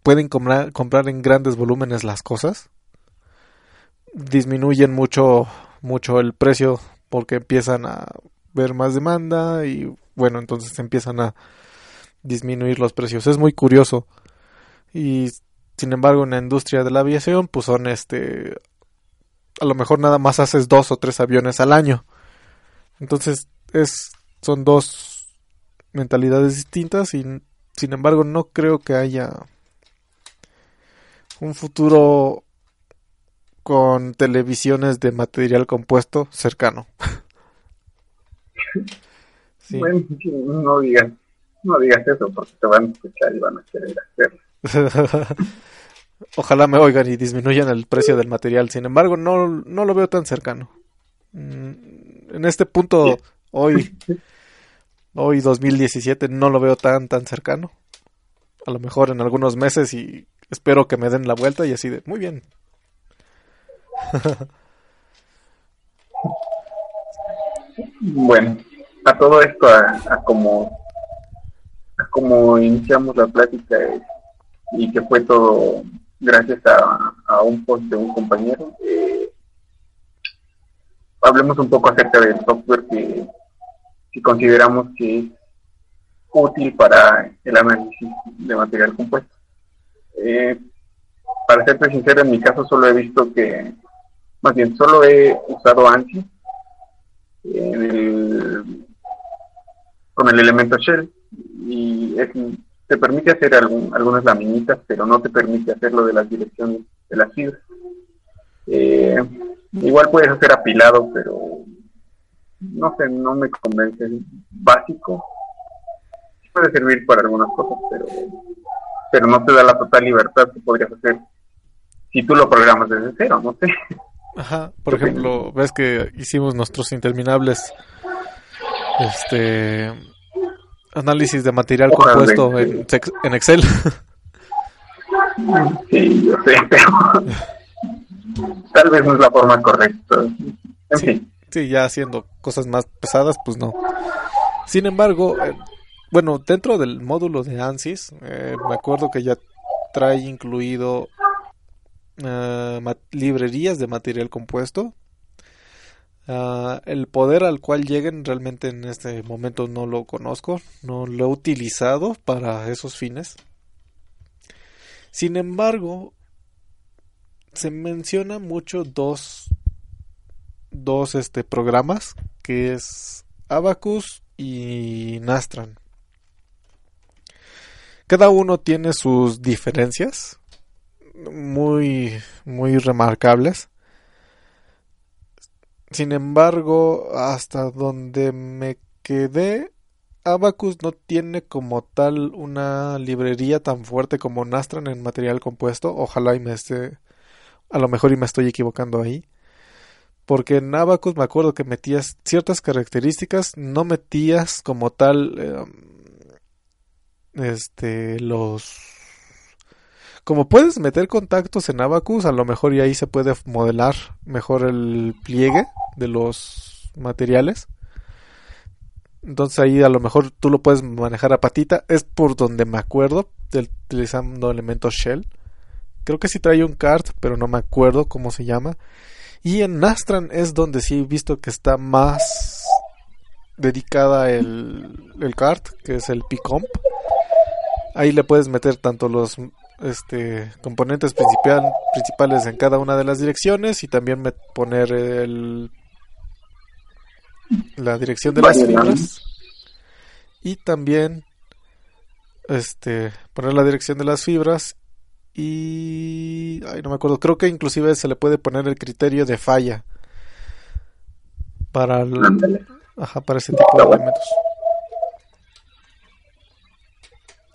pueden comprar, comprar en grandes volúmenes las cosas, disminuyen mucho, mucho el precio porque empiezan a ver más demanda y bueno, entonces empiezan a disminuir los precios. Es muy curioso. Y sin embargo, en la industria de la aviación, pues son este a lo mejor nada más haces dos o tres aviones al año. Entonces, es son dos mentalidades distintas y sin embargo no creo que haya un futuro con televisiones de material compuesto cercano. <laughs> Bueno, no digas, no digas eso porque te van a escuchar y van a querer hacerlo. <laughs> Ojalá me oigan y disminuyan el precio del material. Sin embargo, no, no lo veo tan cercano. Mm, en este punto, hoy, hoy 2017, no lo veo tan, tan cercano. A lo mejor en algunos meses y espero que me den la vuelta y así de, muy bien. <laughs> bueno, a todo esto, a, como, a como iniciamos la plática y que fue todo gracias a, un post de un compañero. Eh, hablemos un poco acerca del software que, consideramos que es útil para el análisis de material compuesto. Eh, para serte sincero, en mi caso solo he visto que, más bien, solo he usado ANSI con el elemento shell y es te permite hacer algunas laminitas, pero no te permite hacerlo de las direcciones de las fibras. Eh, igual puedes hacer apilado, pero no sé, no me convence. Básico. Puede servir para algunas cosas, pero, pero no te da la total libertad que podrías hacer si tú lo programas desde cero, no sé. Ajá, <laughs> por ejemplo, ves que hicimos nuestros interminables este análisis de material compuesto en, en, Excel. Sí, yo sé, pero tal vez no es la forma correcta. En sí, fin. sí, ya haciendo cosas más pesadas, pues no. Sin embargo, eh, bueno, dentro del módulo de ANSYS, eh, me acuerdo que ya trae incluido eh, librerías de material compuesto Ah, el poder al cual lleguen realmente en este momento no lo conozco, no lo he utilizado para esos fines. Sin embargo, se menciona mucho dos, dos este, programas, que es Abacus y Nastran. Cada uno tiene sus diferencias muy, muy remarcables. Sin embargo, hasta donde me quedé, Abacus no tiene como tal una librería tan fuerte como Nastran en material compuesto. Ojalá y me esté. A lo mejor y me estoy equivocando ahí. Porque en Abacus me acuerdo que metías ciertas características, no metías como tal. Em, este. los. Como puedes meter contactos en Abacus, a lo mejor y ahí se puede modelar mejor el pliegue de los materiales. Entonces ahí a lo mejor tú lo puedes manejar a patita. Es por donde me acuerdo, utilizando elementos shell. Creo que sí trae un card, pero no me acuerdo cómo se llama. Y en Nastran es donde sí he visto que está más dedicada el, el card, que es el PComp. Ahí le puedes meter tanto los este, componentes principal, principales en cada una de las direcciones y también poner el, la dirección de las fibras y también este poner la dirección de las fibras y ay no me acuerdo creo que inclusive se le puede poner el criterio de falla para ajá, para ese tipo de elementos.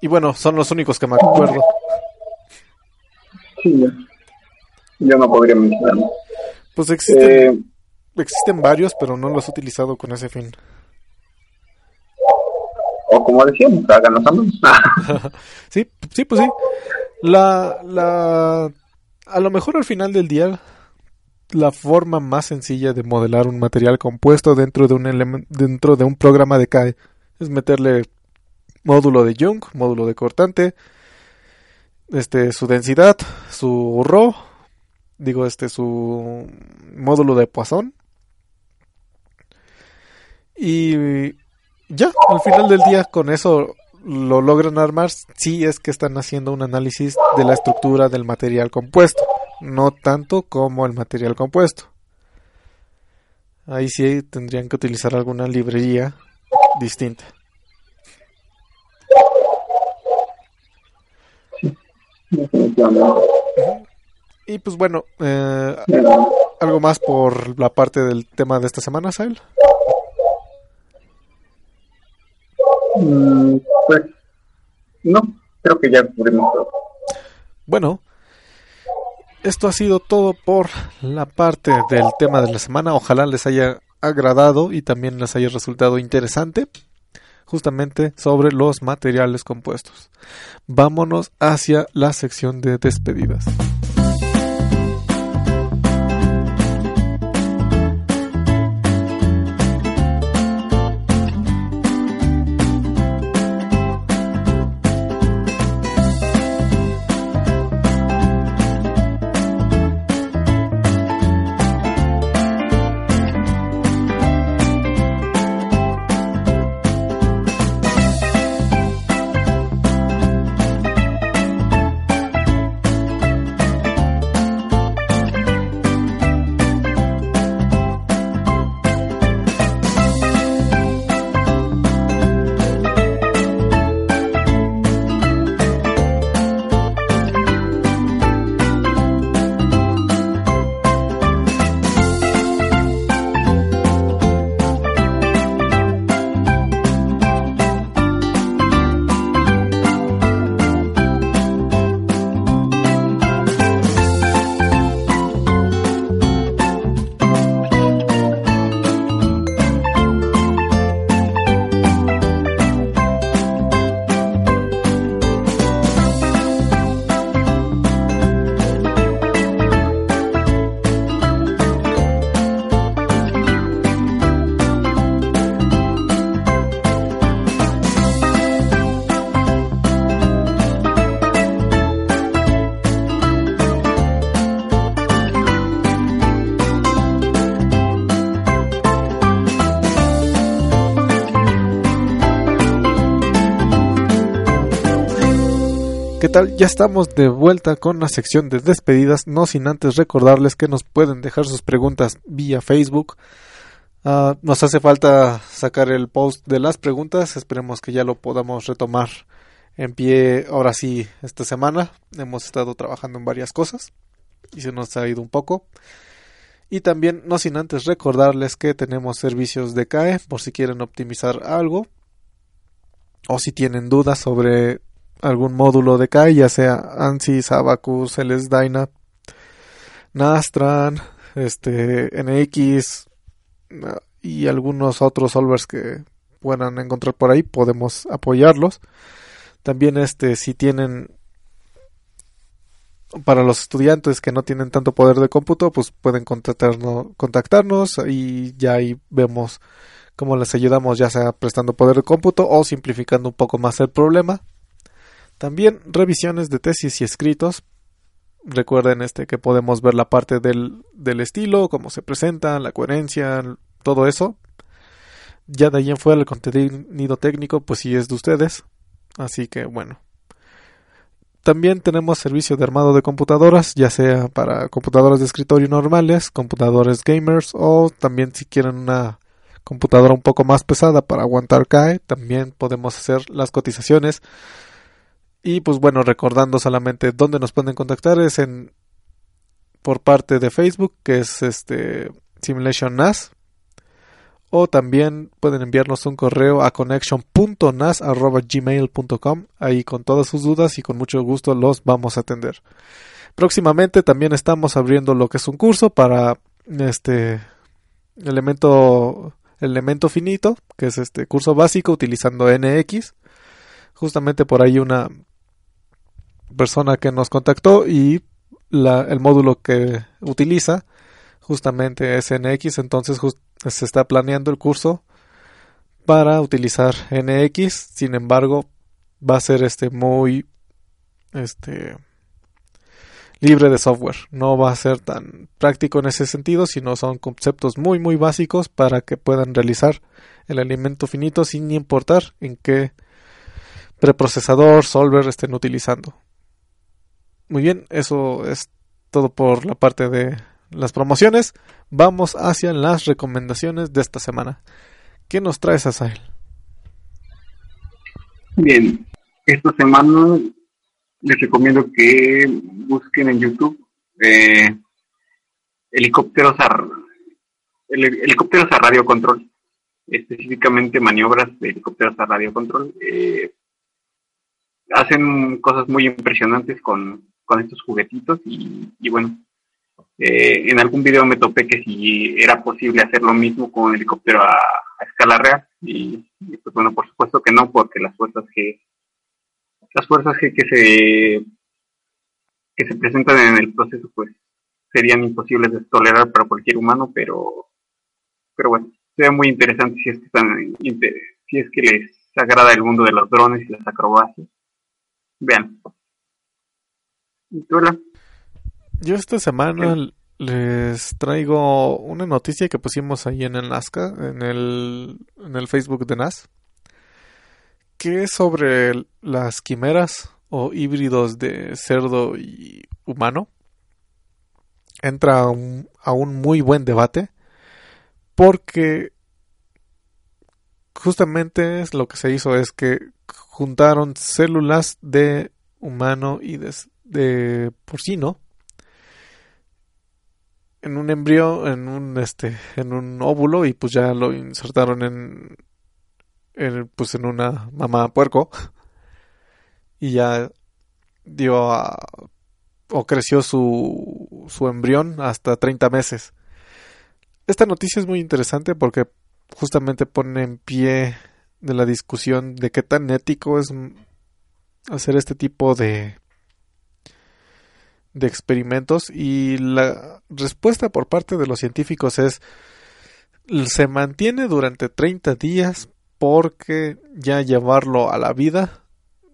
Y bueno son los únicos que me acuerdo sí. Yo no podría mencionarlo. Pues existen eh, existen varios pero no los he utilizado con ese fin. O como decíamos, háganos <laughs> sí, sí, pues sí. La, la, a lo mejor al final del día, la forma más sencilla de modelar un material compuesto dentro de un dentro de un programa de CAE es meterle módulo de Young, módulo de cortante, este, su densidad, su RO, digo, este, su módulo de Poisson. Y ya, al final del día con eso lo logran armar si es que están haciendo un análisis de la estructura del material compuesto, no tanto como el material compuesto. Ahí sí tendrían que utilizar alguna librería distinta. Y pues bueno, eh, algo más por la parte del tema de esta semana, Sael. Mm, pues no, creo que ya cubrimos todo. Bueno, esto ha sido todo por la parte del tema de la semana. Ojalá les haya agradado y también les haya resultado interesante justamente sobre los materiales compuestos. Vámonos hacia la sección de despedidas. Ya estamos de vuelta con la sección de despedidas, no sin antes recordarles que nos pueden dejar sus preguntas vía Facebook. Ah, nos hace falta sacar el post de las preguntas, esperemos que ya lo podamos retomar en pie ahora sí esta semana. Hemos estado trabajando en varias cosas y se nos ha ido un poco. Y también, no sin antes recordarles que tenemos servicios de CAE por si quieren optimizar algo o si tienen dudas sobre algún módulo de CAE, ya sea ANSYS, Abacus, LSDyna, Nastran, este, NX y algunos otros solvers que puedan encontrar por ahí, podemos apoyarlos. También este, si tienen para los estudiantes que no tienen tanto poder de cómputo, pues pueden contactarnos, contactarnos y ya ahí vemos cómo les ayudamos, ya sea prestando poder de cómputo o simplificando un poco más el problema. También revisiones de tesis y escritos. Recuerden este que podemos ver la parte del, del estilo, cómo se presenta, la coherencia, todo eso. Ya de ahí en fuera el contenido técnico, pues sí es de ustedes. Así que bueno, también tenemos servicio de armado de computadoras, ya sea para computadoras de escritorio normales, computadores gamers o también si quieren una computadora un poco más pesada para aguantar CAE, también podemos hacer las cotizaciones. Y pues bueno, recordando solamente dónde nos pueden contactar es en por parte de Facebook, que es este Simulation NAS, o también pueden enviarnos un correo a connection.nas.gmail.com ahí con todas sus dudas y con mucho gusto los vamos a atender. Próximamente también estamos abriendo lo que es un curso para este elemento elemento finito, que es este curso básico utilizando NX. Justamente por ahí una persona que nos contactó y la, el módulo que utiliza justamente es NX, entonces se está planeando el curso para utilizar NX, sin embargo, va a ser este muy este libre de software. No va a ser tan práctico en ese sentido, sino son conceptos muy muy básicos para que puedan realizar el alimento finito sin importar en qué preprocesador, solver estén utilizando. Muy bien, eso es todo por la parte de las promociones, vamos hacia las recomendaciones de esta semana. ¿Qué nos traes, Asael? Bien, esta semana les recomiendo que busquen en YouTube eh, helicópteros a helicópteros a radio control, específicamente maniobras de helicópteros a radio control. Eh, hacen cosas muy impresionantes con, con estos juguetitos y, y bueno, eh, en algún video me topé que si era posible hacer lo mismo con un helicóptero a, escala real y, pues bueno, por supuesto que no, porque las fuerzas que las fuerzas que, que se que se presentan en el proceso pues serían imposibles de tolerar para cualquier humano, pero pero bueno, sería muy interesante si es que están si es que les agrada el mundo de los drones y las acrobacias. Vean. ¿Y tú, yo esta semana les traigo una noticia que pusimos ahí en el Nazca, en el, en el Facebook de NAS, que es sobre las quimeras o híbridos de cerdo y humano. Entra a un, a un muy buen debate porque justamente lo que se hizo es que juntaron células de humano y de, de porcino en un embrión, en un este, en un óvulo y pues ya lo insertaron en, en pues en una mamá puerco <laughs> y ya dio a, o creció su, su embrión hasta 30 meses. Esta noticia es muy interesante porque justamente pone en pie de la discusión de qué tan ético es hacer este tipo de de experimentos y la respuesta por parte de los científicos es se mantiene durante 30 días porque ya llevarlo a la vida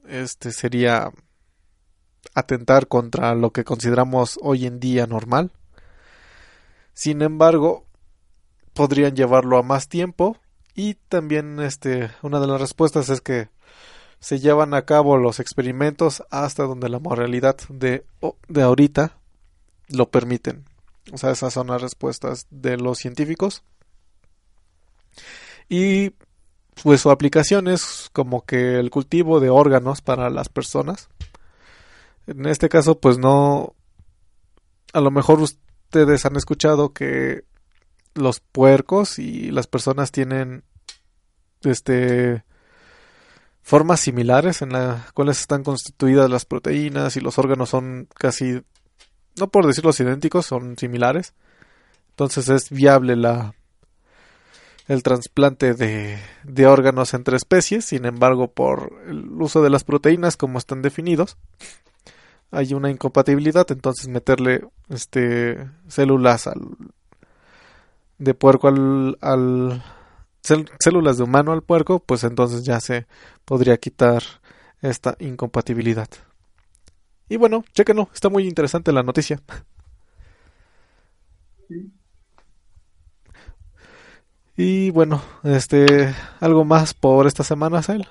este sería atentar contra lo que consideramos hoy en día normal. Sin embargo, podrían llevarlo a más tiempo y también este una de las respuestas es que se llevan a cabo los experimentos hasta donde la moralidad de, de ahorita lo permiten. O sea, esas son las respuestas de los científicos. Y pues su aplicación es como que el cultivo de órganos para las personas. En este caso, pues no. A lo mejor ustedes han escuchado que los puercos y las personas tienen este formas similares en las cuales están constituidas las proteínas y los órganos son casi, no por decirlos idénticos, son similares. Entonces es viable la el trasplante de, de órganos entre especies, sin embargo, por el uso de las proteínas como están definidos, hay una incompatibilidad, entonces meterle este células al de puerco al, al células de humano al puerco, pues entonces ya se podría quitar esta incompatibilidad. Y bueno, chequenlo, está muy interesante la noticia. Y bueno, este, algo más por esta semana, Sal.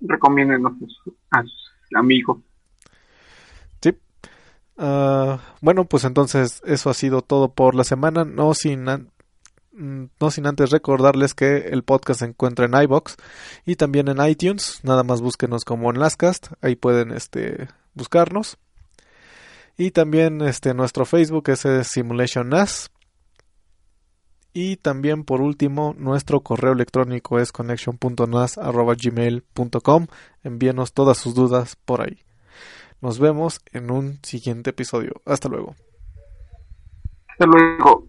Recomiéndenos a sus amigos. Sí. Ah, bueno, pues entonces eso ha sido todo por la semana. No sin, no sin antes recordarles que el podcast se encuentra en iBox y también en iTunes. Nada más búsquenos como en Lastcast. Ahí pueden este, buscarnos. Y también este, nuestro Facebook es Simulation NAS. Y también por último, nuestro correo electrónico es connection.nas.gmail.com. Envíenos todas sus dudas por ahí. Nos vemos en un siguiente episodio. Hasta luego. Hasta luego.